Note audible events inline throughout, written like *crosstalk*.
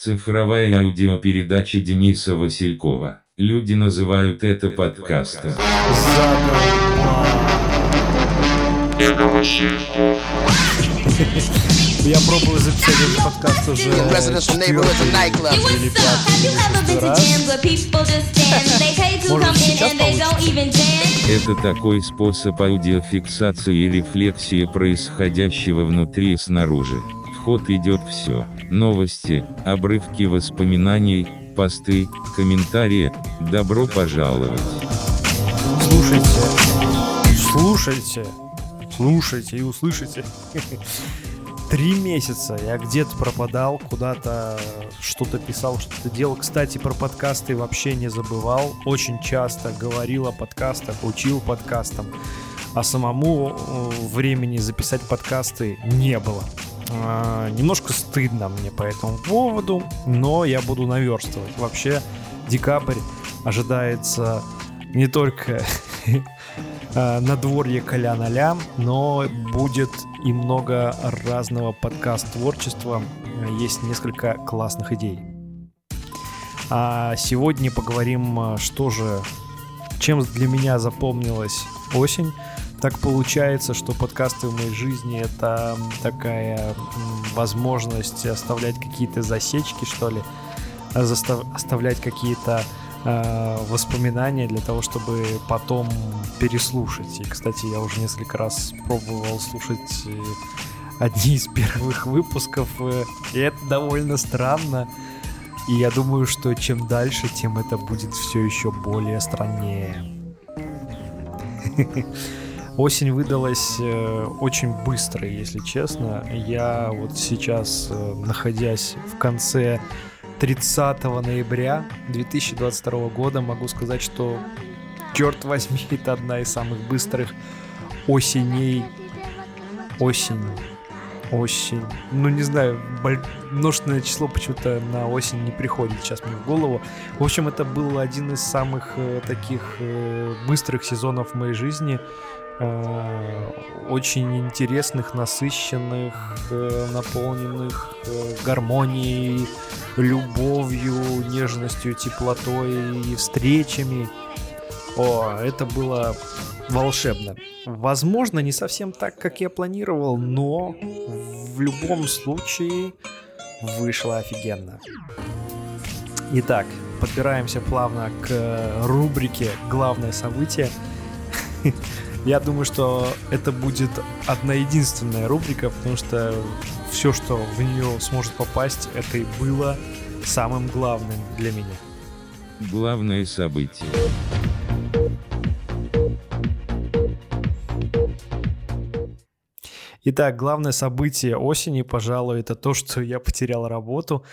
Цифровая аудиопередача Дениса Василькова. Люди называют это подкастом. Я пробую записать этот подкаст уже? Это такой способ аудиофиксации и рефлексии происходящего внутри и снаружи. Ход идет все. Новости, обрывки воспоминаний, посты, комментарии. Добро пожаловать. Слушайте, слушайте, слушайте и услышите. *laughs* Три месяца я где-то пропадал, куда-то что-то писал, что-то делал. Кстати, про подкасты вообще не забывал. Очень часто говорил о подкастах, учил подкастам. А самому э, времени записать подкасты не было. А, немножко стыдно мне по этому поводу, но я буду наверстывать. Вообще, декабрь ожидается не только *laughs* э, надворье Коля-Ноля, но будет и много разного подкаст-творчества. Есть несколько классных идей. А сегодня поговорим, что же, чем для меня запомнилась осень. Так получается, что подкасты в моей жизни это такая возможность оставлять какие-то засечки, что ли, застав- оставлять какие-то э, воспоминания для того, чтобы потом переслушать. И, кстати, я уже несколько раз пробовал слушать э, одни из первых выпусков, э, и это довольно странно. И я думаю, что чем дальше, тем это будет все еще более страннее. *laughs* Осень выдалась э, очень быстро, если честно. Я вот сейчас, э, находясь в конце 30 ноября 2022 года, могу сказать, что, черт возьми, *laughs* это одна из самых быстрых осеней. Осень. Осень. Ну, не знаю, множественное число почему-то на осень не приходит сейчас мне в голову. В общем, это был один из самых э, таких э, быстрых сезонов в моей жизни. Э, очень интересных, насыщенных, э, наполненных э, гармонией, любовью, нежностью, теплотой и встречами. О, это было волшебно. Возможно, не совсем так, как я планировал, но в любом случае вышло офигенно. Итак, подбираемся плавно к рубрике «Главное событие». *laughs* Я думаю, что это будет одна единственная рубрика, потому что все, что в нее сможет попасть, это и было самым главным для меня. Главное событие. Итак, главное событие осени, пожалуй, это то, что я потерял работу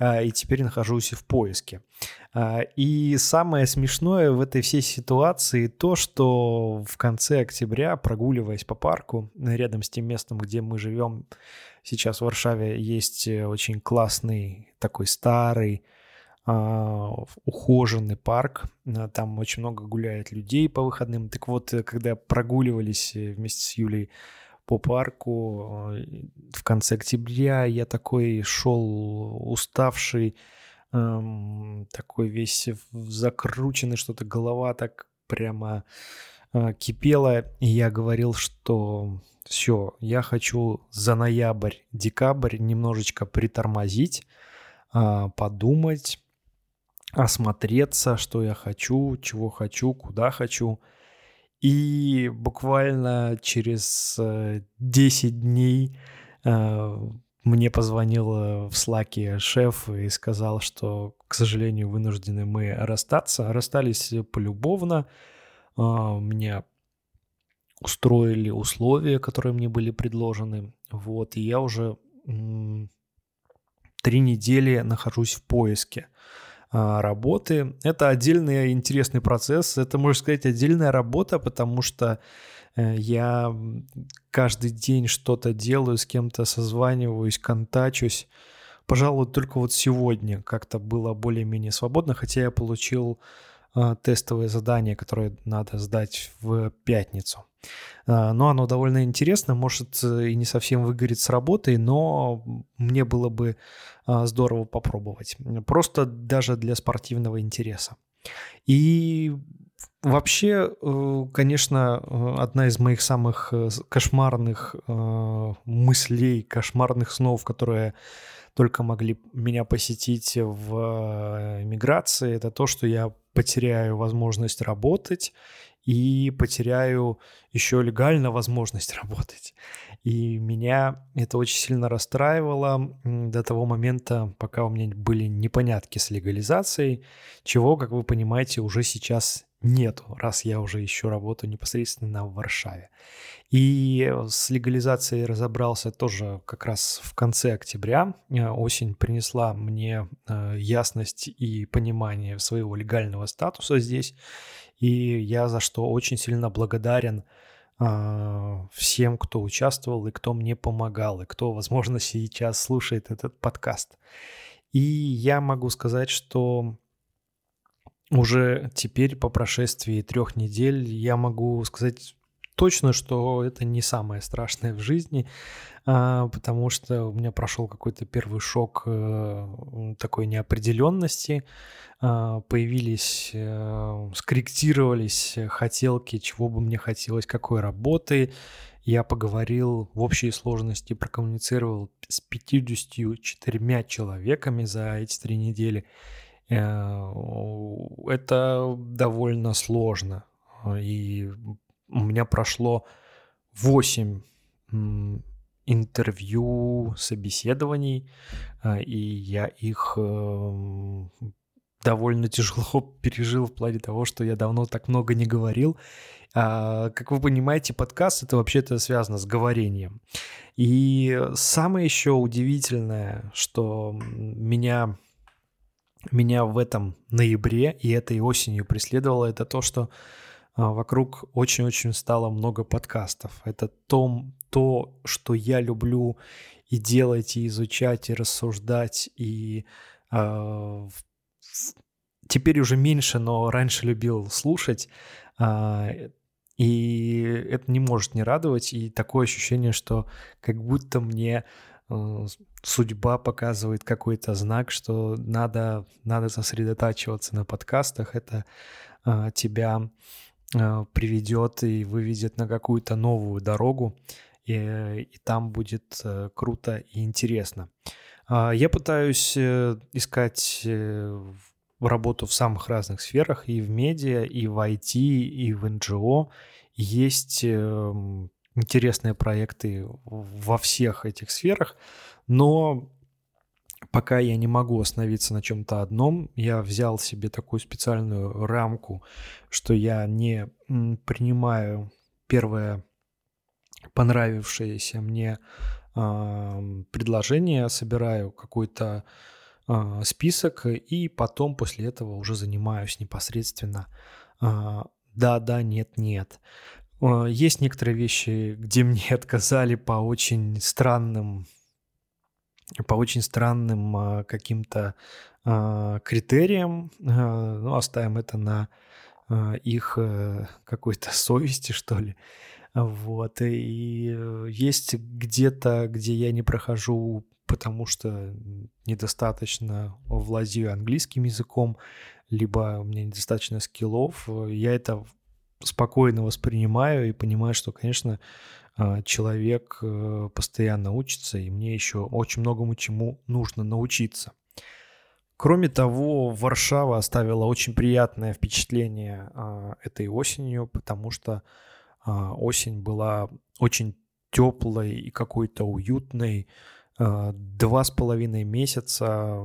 и теперь нахожусь в поиске. А, и самое смешное в этой всей ситуации то, что в конце октября, прогуливаясь по парку, рядом с тем местом, где мы живем сейчас в Варшаве, есть очень классный такой старый а, ухоженный парк. Там очень много гуляет людей по выходным. Так вот, когда прогуливались вместе с Юлей по парку в конце октября, я такой шел уставший, эм, такой весь закрученный, что-то голова так прямо э, кипела, и я говорил, что все, я хочу за ноябрь, декабрь немножечко притормозить, э, подумать, осмотреться, что я хочу, чего хочу, куда хочу. И буквально через 10 э, дней э, мне позвонил в Слаке шеф и сказал, что, к сожалению, вынуждены мы расстаться. Расстались полюбовно. А, меня устроили условия, которые мне были предложены. Вот, и я уже три недели нахожусь в поиске а, работы. Это отдельный интересный процесс. Это, можно сказать, отдельная работа, потому что Э, я каждый день что-то делаю, с кем-то созваниваюсь, контачусь. Пожалуй, только вот сегодня как-то было более-менее свободно, хотя я получил а, тестовое задание, которое надо сдать в пятницу. А, но оно довольно интересно, может и не совсем выгорит с работой, но мне было бы а, здорово попробовать. Просто даже для спортивного интереса. И Вообще, э, конечно, э, одна из моих самых э, кошмарных мыслей, кошмарных снов, которые только могли меня посетить в миграции, это то, что я потеряю возможность работать и потеряю еще легально возможность *laughs* работать. И меня это очень сильно расстраивало до того момента, пока у меня были непонятки с легализацией, чего, как вы понимаете, уже сейчас нету, раз я уже еще работаю непосредственно в Варшаве. И с легализацией разобрался тоже как раз в конце октября. Э, осень принесла мне э, ясность и понимание своего легального статуса здесь. И я за что очень сильно благодарен э, всем, кто участвовал и кто мне помогал, и кто, возможно, *laughs* сейчас слушает этот подкаст. И я могу сказать, что уже теперь по прошествии трех недель я могу сказать точно, что это не самое страшное в жизни, а, потому что у меня прошел какой-то первый шок э, такой неопределенности, а, появились, э, скорректировались хотелки, чего бы мне хотелось, какой работы. Я поговорил в общей сложности, прокоммуницировал с 54 человеками за эти три недели. Э, это довольно сложно. И у меня прошло 8 интервью, собеседований, э, и я их э, довольно тяжело *laughs* пережил в плане того, что я давно так много не говорил. А, как вы понимаете, подкаст это вообще-то связано с говорением. И самое еще удивительное, что меня меня в этом ноябре и этой осенью преследовало, это то, что а, вокруг очень-очень стало много подкастов. Это то, то, что я люблю и делать, и изучать, и рассуждать, и э, теперь уже меньше, но раньше любил слушать. Э, и это не может не радовать, и такое ощущение, что как будто мне судьба показывает какой-то знак, что надо, надо сосредотачиваться на подкастах, это э, тебя э, приведет и выведет на какую-то новую дорогу, и, и там будет э, круто и интересно. Э, я пытаюсь э, искать э, работу в самых разных сферах, и в медиа, и в IT, и в НГО. Есть э, интересные проекты во всех этих сферах, но пока я не могу остановиться на чем-то одном, я взял себе такую специальную рамку, что я не принимаю первое понравившееся мне э, предложение, собираю какой-то э, список и потом после этого уже занимаюсь непосредственно э, да, да, нет, нет. Э, есть некоторые вещи, где мне *laughs* отказали по очень странным, по очень странным э, каким-то э, критериям. Ну, оставим это на их какой-то *laughs* совести, что ли. Вот. И есть где-то, где я не прохожу, потому что недостаточно владею английским языком, либо у меня недостаточно скиллов. Я это спокойно воспринимаю и понимаю, что, конечно, а, человек э, постоянно учится, и мне еще очень многому чему нужно научиться. Кроме того, Варшава оставила очень приятное впечатление а, этой осенью, потому что а, осень была очень теплой и какой-то уютной. Два с половиной месяца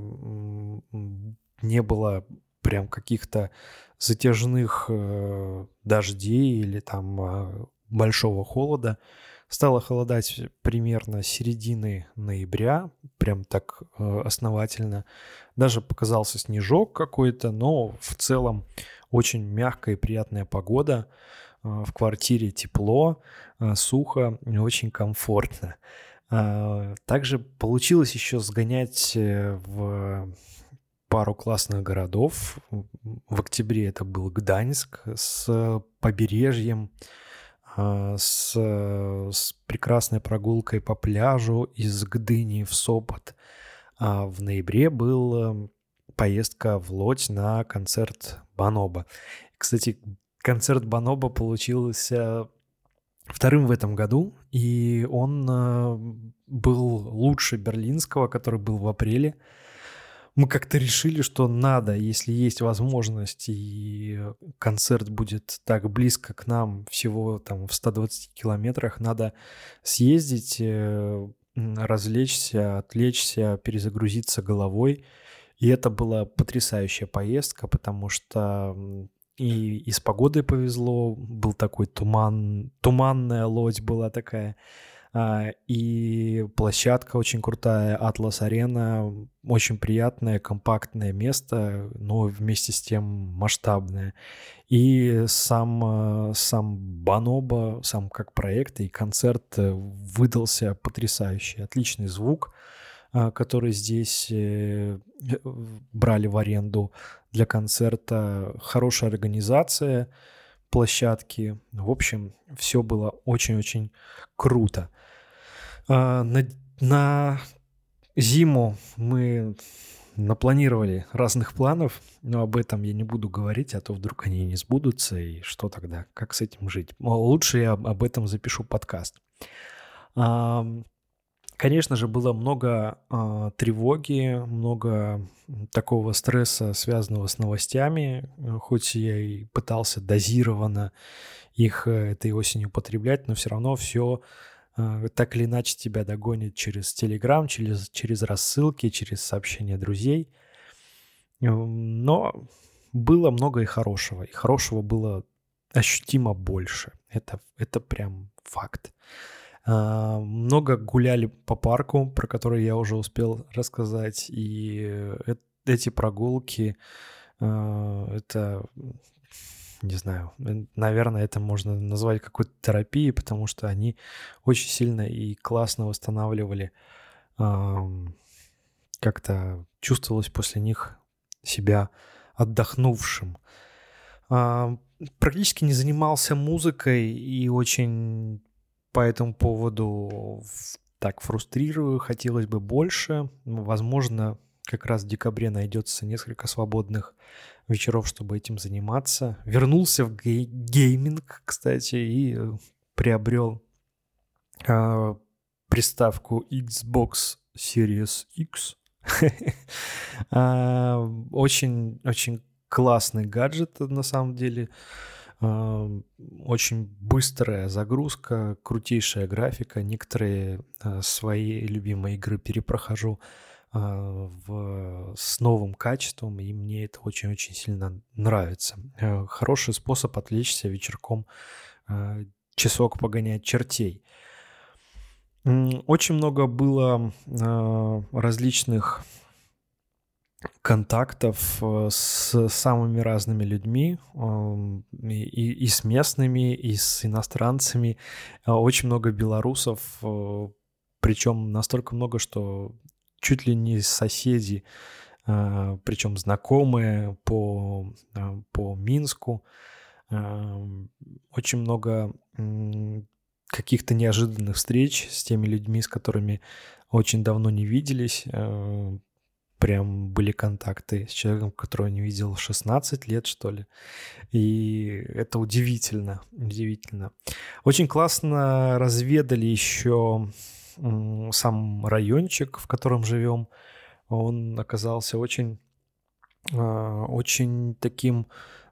не было прям каких-то затяжных э, дождей или там э, большого холода. Стало холодать примерно середины ноября, прям так э, основательно. Даже показался снежок какой-то, но в целом очень мягкая и приятная погода. Э, в квартире тепло, сухо, очень комфортно. Также получилось еще сгонять в пару классных городов. В октябре это был Гданьск с побережьем, а, с, с прекрасной прогулкой по пляжу из Гдыни в Сопот. А в ноябре был поездка в Лодь на концерт Баноба. Кстати, концерт Баноба получился вторым в этом году, и он э, был лучше берлинского, который был в апреле. Мы как-то решили, что надо, если есть возможность, и концерт будет так близко к нам, всего там в 120 километрах, надо съездить, э, развлечься, отвлечься, перезагрузиться головой. И это была потрясающая поездка, потому что и, и с погодой повезло, был такой туман, туманная лодь была такая, и площадка очень крутая, Атлас Арена, очень приятное, компактное место, но вместе с тем масштабное. И сам, сам Баноба, сам как проект и концерт выдался потрясающий, отличный звук, а, который здесь э, брали в аренду для концерта, хорошая организация площадки. В общем, все было очень-очень круто. А, на, на зиму мы напланировали разных планов, но об этом я не буду говорить, а то вдруг они не сбудутся, и что тогда? Как с этим жить? Лучше я об этом запишу подкаст. Конечно же, было много э, тревоги, много такого стресса, связанного с новостями. Хоть я и пытался дозированно их э, этой осенью употреблять, но все равно все так или иначе тебя догонит через Телеграм, через, через рассылки, через сообщения друзей. Но было много и хорошего. И хорошего было ощутимо больше. Это, это прям факт. А, много гуляли по парку, про который я уже успел рассказать. И эти прогулки, а, это, не знаю, наверное, это можно назвать какой-то терапией, потому что они очень сильно и классно восстанавливали. Как-то чувствовалось после них себя отдохнувшим. А, практически не занимался музыкой и очень по этому поводу так фрустрирую, хотелось бы больше. Возможно, как раз в декабре найдется несколько свободных вечеров, чтобы этим заниматься. Вернулся в гей- гейминг, кстати, и э, приобрел э, приставку Xbox Series X. *laughs* А, очень, очень классный гаджет на самом деле. Очень быстрая загрузка, крутейшая графика. Некоторые а, свои любимые игры перепрохожу а, в, с новым качеством, и мне это очень-очень сильно нравится. Э, хороший способ отвлечься вечерком, а, часок погонять чертей. Очень много было различных контактов э, с самыми разными людьми, и, и с местными, и с иностранцами. Э, очень много белорусов, причем настолько много, что чуть ли не соседи, причем знакомые по, по Минску. Очень много каких-то неожиданных встреч с теми людьми, с которыми очень давно не виделись прям были контакты с человеком, которого не видел 16 лет, что ли. И это удивительно, удивительно. Очень классно разведали еще сам райончик, в котором живем. Он оказался очень, а, очень таким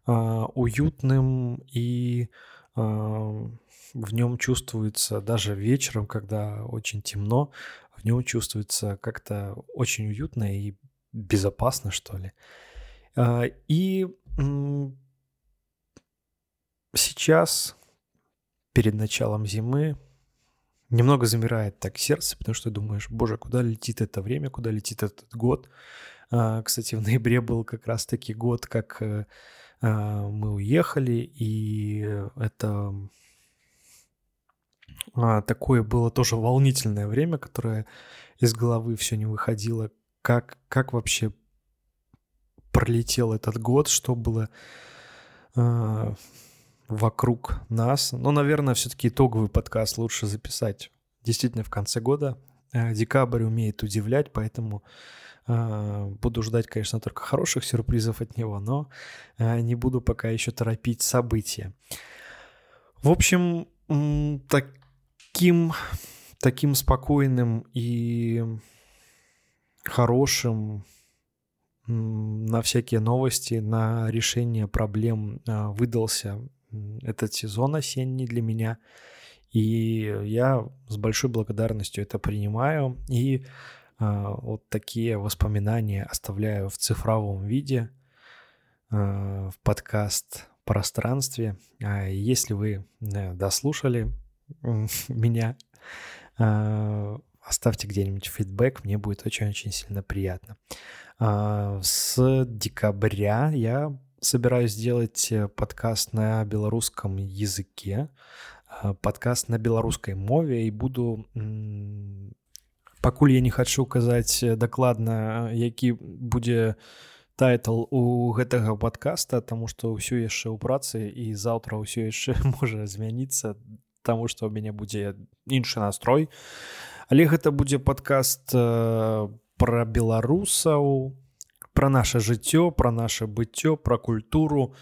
а, уютным и а, в нем чувствуется даже вечером, когда очень темно, в нем чувствуется как-то очень уютно и безопасно, что ли. И сейчас, перед началом зимы, немного замирает так сердце, потому что думаешь, боже, куда летит это время, куда летит этот год. А, кстати, в ноябре был как раз-таки год, как э, а, мы уехали, и это такое было тоже волнительное время, которое из головы все не выходило, как, как вообще пролетел этот год, что было вокруг нас. Но, наверное, все-таки итоговый подкаст лучше записать действительно в конце года. Э, декабрь умеет удивлять, поэтому э, буду ждать, конечно, только хороших сюрпризов от него, но э, не буду пока еще торопить события. В общем, таким, таким спокойным и хорошим на всякие новости, на решение проблем выдался этот сезон осенний для меня. И я с большой благодарностью это принимаю. И вот такие воспоминания оставляю в цифровом виде, в подкаст пространстве. А если вы э, дослушали *laughs* меня, оставьте где-нибудь фидбэк, мне будет очень-очень сильно приятно. А, с декабря я собираюсь сделать э, подкаст на белорусском языке, подкаст на беларускай мове і буду пакуль я не хочу казаць э, дакладна які будзе title у гэтага подкаста тому что ўсё яшчэ ў працы і заўтра ўсё яшчэ *laughs* можа змяніцца таму что у мяне будзе іншы настрой але гэта будзе подкаст э, про беларусаў про наше жыццё про наше быццё про культуру.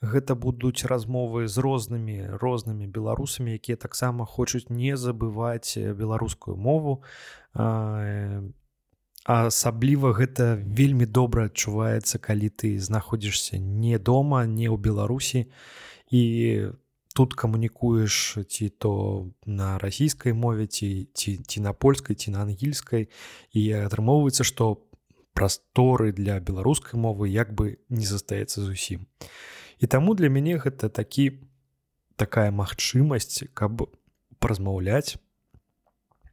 Гэта будуць размовы з рознымі рознымі беларусамі якія таксама хочуць не забываць беларускую мову. А, асабліва гэта вельмі добра адчуваецца калі ты знаходзішся не дома не ў беларусі і тут камунікуеш ці то на расійскай мове ці ці ці на польскай ці на ангельскай. І атрымоўваецца што прасторы для беларускай мовы як бы не застаецца зусім і таму для мяне гэта такі такая магчымасць каб празмаўляць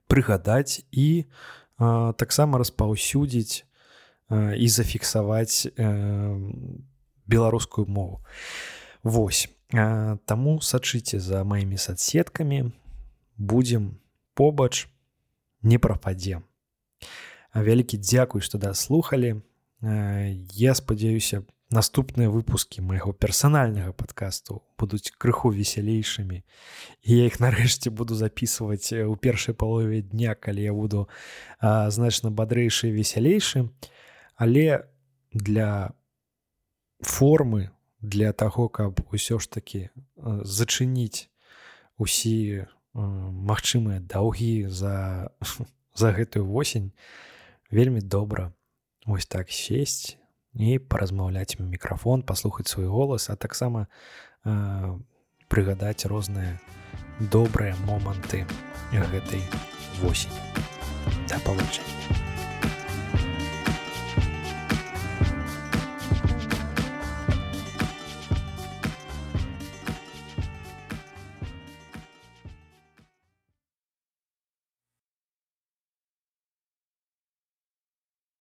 прыгадаць і у таксама распаўсюдзіць і зафіксаваць беларускую мову Вось таму сачыце за маімі соцсеткамі будзем побач не прападзе Вялікі дзякуй што даслухалі я спадзяюся наступныя выпускі майго персанальнага падкасту будуць крыху весялейшымі. І я іх нарэшце буду записываць у першай палове дня калі я буду а, значна бадрэйшы весялейшы. Але для формы для таго каб усё ж таки зачыніць усі магчымыя даўгі за *laughs* за гэтую восень вельмі добра ось так сесть і паразмаўляць ім мікрафон паслухаць свой голас а таксама э, прыгадаць розныя добрыя моманты гэтай восень да павучання